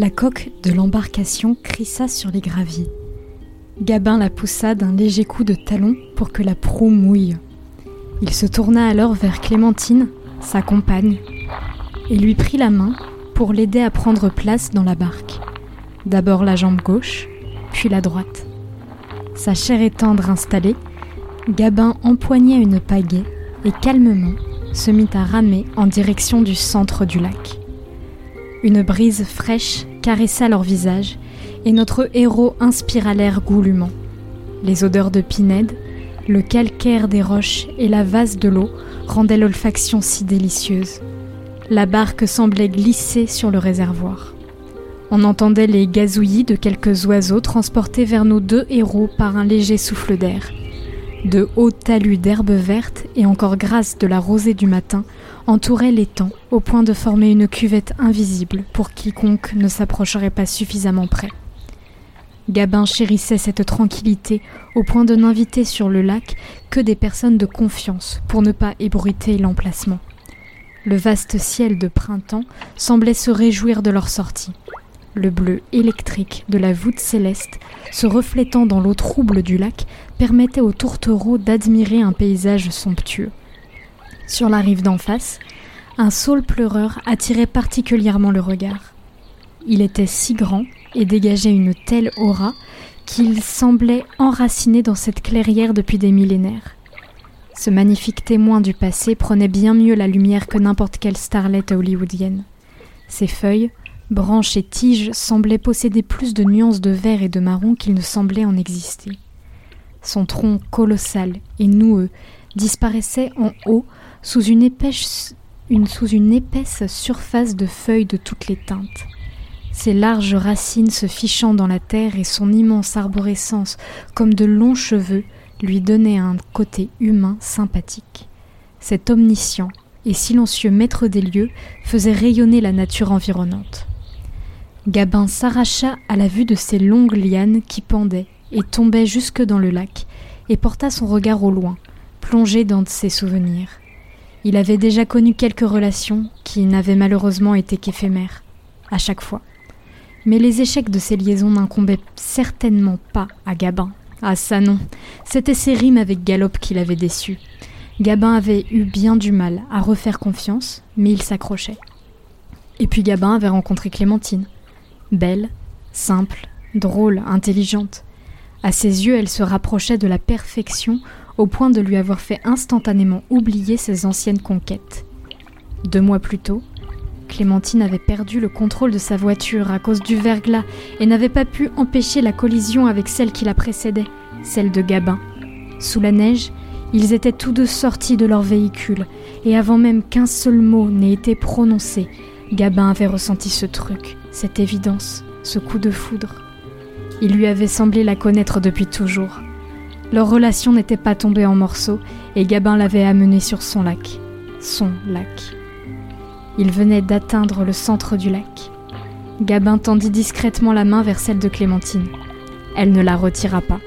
La coque de l'embarcation crissa sur les graviers. Gabin la poussa d'un léger coup de talon pour que la proue mouille. Il se tourna alors vers Clémentine, sa compagne, et lui prit la main pour l'aider à prendre place dans la barque. D'abord la jambe gauche, puis la droite. Sa chair et tendre installée, Gabin empoigna une pagaie et calmement se mit à ramer en direction du centre du lac. Une brise fraîche caressa leur visage et notre héros inspira l'air goulûment. Les odeurs de pinède, le calcaire des roches et la vase de l'eau rendaient l'olfaction si délicieuse. La barque semblait glisser sur le réservoir. On entendait les gazouillis de quelques oiseaux transportés vers nos deux héros par un léger souffle d'air. De hauts talus d'herbes vertes et encore grasses de la rosée du matin entouraient l'étang au point de former une cuvette invisible pour quiconque ne s'approcherait pas suffisamment près. Gabin chérissait cette tranquillité au point de n'inviter sur le lac que des personnes de confiance pour ne pas ébruiter l'emplacement. Le vaste ciel de printemps semblait se réjouir de leur sortie. Le bleu électrique de la voûte céleste, se reflétant dans l'eau trouble du lac, permettait aux tourtereaux d'admirer un paysage somptueux. Sur la rive d'en face, un saule pleureur attirait particulièrement le regard. Il était si grand et dégageait une telle aura qu'il semblait enraciné dans cette clairière depuis des millénaires. Ce magnifique témoin du passé prenait bien mieux la lumière que n'importe quelle starlette hollywoodienne. Ses feuilles, branches et tiges semblaient posséder plus de nuances de vert et de marron qu'il ne semblait en exister. Son tronc colossal et noueux disparaissait en haut sous une épaisse, surface de feuilles de toutes les teintes. Ses larges racines se fichant dans la terre et son immense arborescence comme de longs cheveux lui donnaient un côté humain sympathique. Cet omniscient et silencieux maître des lieux faisait rayonner la nature environnante. Gabin s'arracha à la vue de ces longues lianes qui pendaient et tombaient jusque dans le lac, et porta son regard au loin, plongé dans ses souvenirs. Il avait déjà connu quelques relations qui n'avaient malheureusement été qu'éphémères, à chaque fois. Mais les échecs de ces liaisons n'incombaient certainement pas à Gabin. Ah ça non, c'était ses rimes avec Galop qui l'avaient déçu. Gabin avait eu bien du mal à refaire confiance, mais il s'accrochait. Et puis Gabin avait rencontré Clémentine. Belle, simple, drôle, intelligente. À ses yeux, elle se rapprochait de la perfection au point de lui avoir fait instantanément oublier ses anciennes conquêtes. Deux mois plus tôt, Clémentine avait perdu le contrôle de sa voiture à cause du verglas et n'avait pas pu empêcher la collision avec celle qui la précédait, celle de Gabin. Sous la neige, ils étaient tous deux sortis de leur véhicule, et avant même qu'un seul mot n'ait été prononcé, Gabin avait ressenti ce truc, cette évidence, ce coup de foudre. Il lui avait semblé la connaître depuis toujours. Leur relation n'était pas tombée en morceaux et Gabin l'avait amenée sur son lac. Son lac. Il venait d'atteindre le centre du lac. Gabin tendit discrètement la main vers celle de Clémentine. Elle ne la retira pas.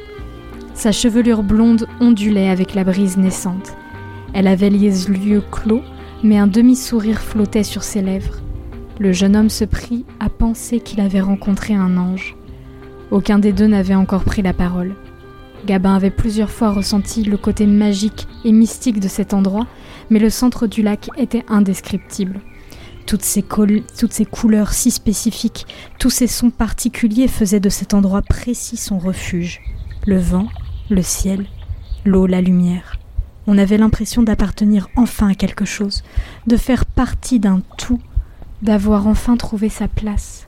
Sa chevelure blonde ondulait avec la brise naissante. Elle avait les yeux clos, mais un demi-sourire flottait sur ses lèvres. Le jeune homme se prit à penser qu'il avait rencontré un ange. Aucun des deux n'avait encore pris la parole. Gabin avait plusieurs fois ressenti le côté magique et mystique de cet endroit, mais le centre du lac était indescriptible. Toutes ces, couleurs si spécifiques, tous ces sons particuliers faisaient de cet endroit précis son refuge. Le vent, le ciel, l'eau, la lumière. On avait l'impression d'appartenir enfin à quelque chose, de faire partie d'un tout d'avoir enfin trouvé sa place.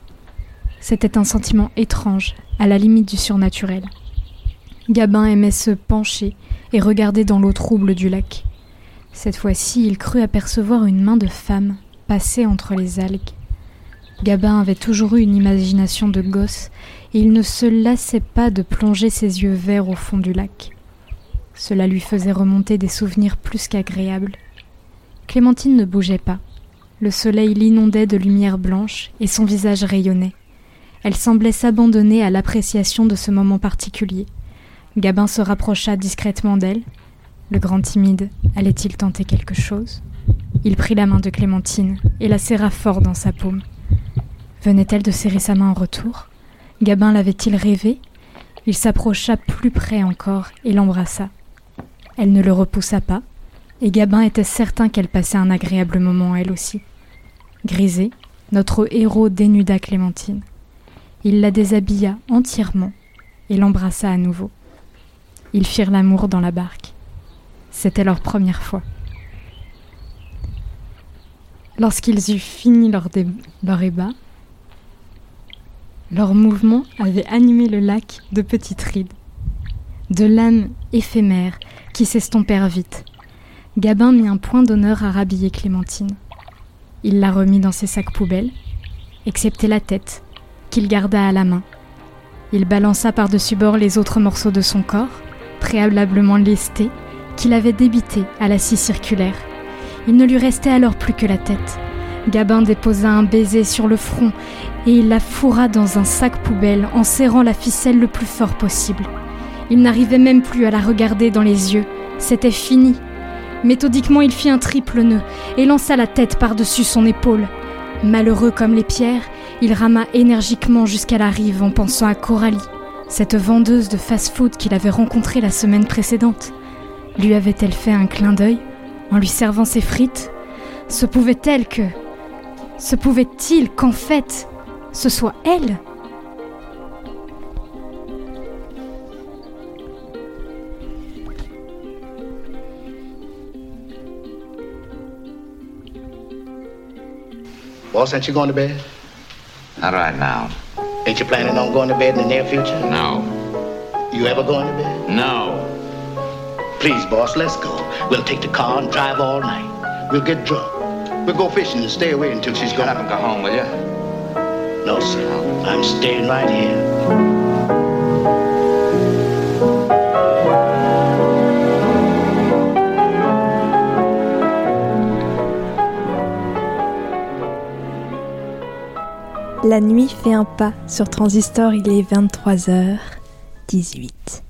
C'était un sentiment étrange, à la limite du surnaturel. Gabin aimait se pencher et regarder dans l'eau trouble du lac. Cette fois-ci, il crut apercevoir une main de femme passer entre les algues. Gabin avait toujours eu une imagination de gosse et il ne se lassait pas de plonger ses yeux verts au fond du lac. Cela lui faisait remonter des souvenirs plus qu'agréables. Clémentine ne bougeait pas. Le soleil l'inondait de lumière blanche et son visage rayonnait. Elle semblait s'abandonner à l'appréciation de ce moment particulier. Gabin se rapprocha discrètement d'elle. Le grand timide allait-il tenter quelque chose? Il prit la main de Clémentine et la serra fort dans sa paume. Venait-elle de serrer sa main en retour? Gabin l'avait-il rêvé? Il s'approcha plus près encore et l'embrassa. Elle ne le repoussa pas, et Gabin était certain qu'elle passait un agréable moment elle aussi. Grisé, notre héros dénuda Clémentine. Il la déshabilla entièrement et l'embrassa à nouveau. Ils firent l'amour dans la barque. C'était leur première fois. Lorsqu'ils eurent fini leur, ébat, leur mouvement avait animé le lac de petites rides, de lames éphémères qui s'estompèrent vite. Gabin mit un point d'honneur à rhabiller Clémentine. Il la remit dans ses sacs poubelles, excepté la tête, qu'il garda à la main. Il balança par-dessus bord les autres morceaux de son corps, préalablement lestés, qu'il avait débités à la scie circulaire. Il ne lui restait alors plus que la tête. Gabin déposa un baiser sur le front et il la fourra dans un sac poubelle en serrant la ficelle le plus fort possible. Il n'arrivait même plus à la regarder dans les yeux. C'était fini. Méthodiquement, il fit un triple nœud et lança la tête par-dessus son épaule. Malheureux comme les pierres, il rama énergiquement jusqu'à la rive en pensant à Coralie, cette vendeuse de fast-food qu'il avait rencontrée la semaine précédente. Lui avait-elle fait un clin d'œil en lui servant ses frites? Se pouvait-elle que... Se pouvait-il qu'en fait, ce soit elle? Boss, aren't you going to bed? Not right now. Ain't you planning on going to bed in the near future? No. You ever going to bed? No. Please, boss, let's go. We'll take the car and drive all night. We'll get drunk. We'll go fishing and stay away until she's gone. up and go home, will you? No, sir. I'm staying right here. La nuit fait un pas sur Transistor, il est 23h18.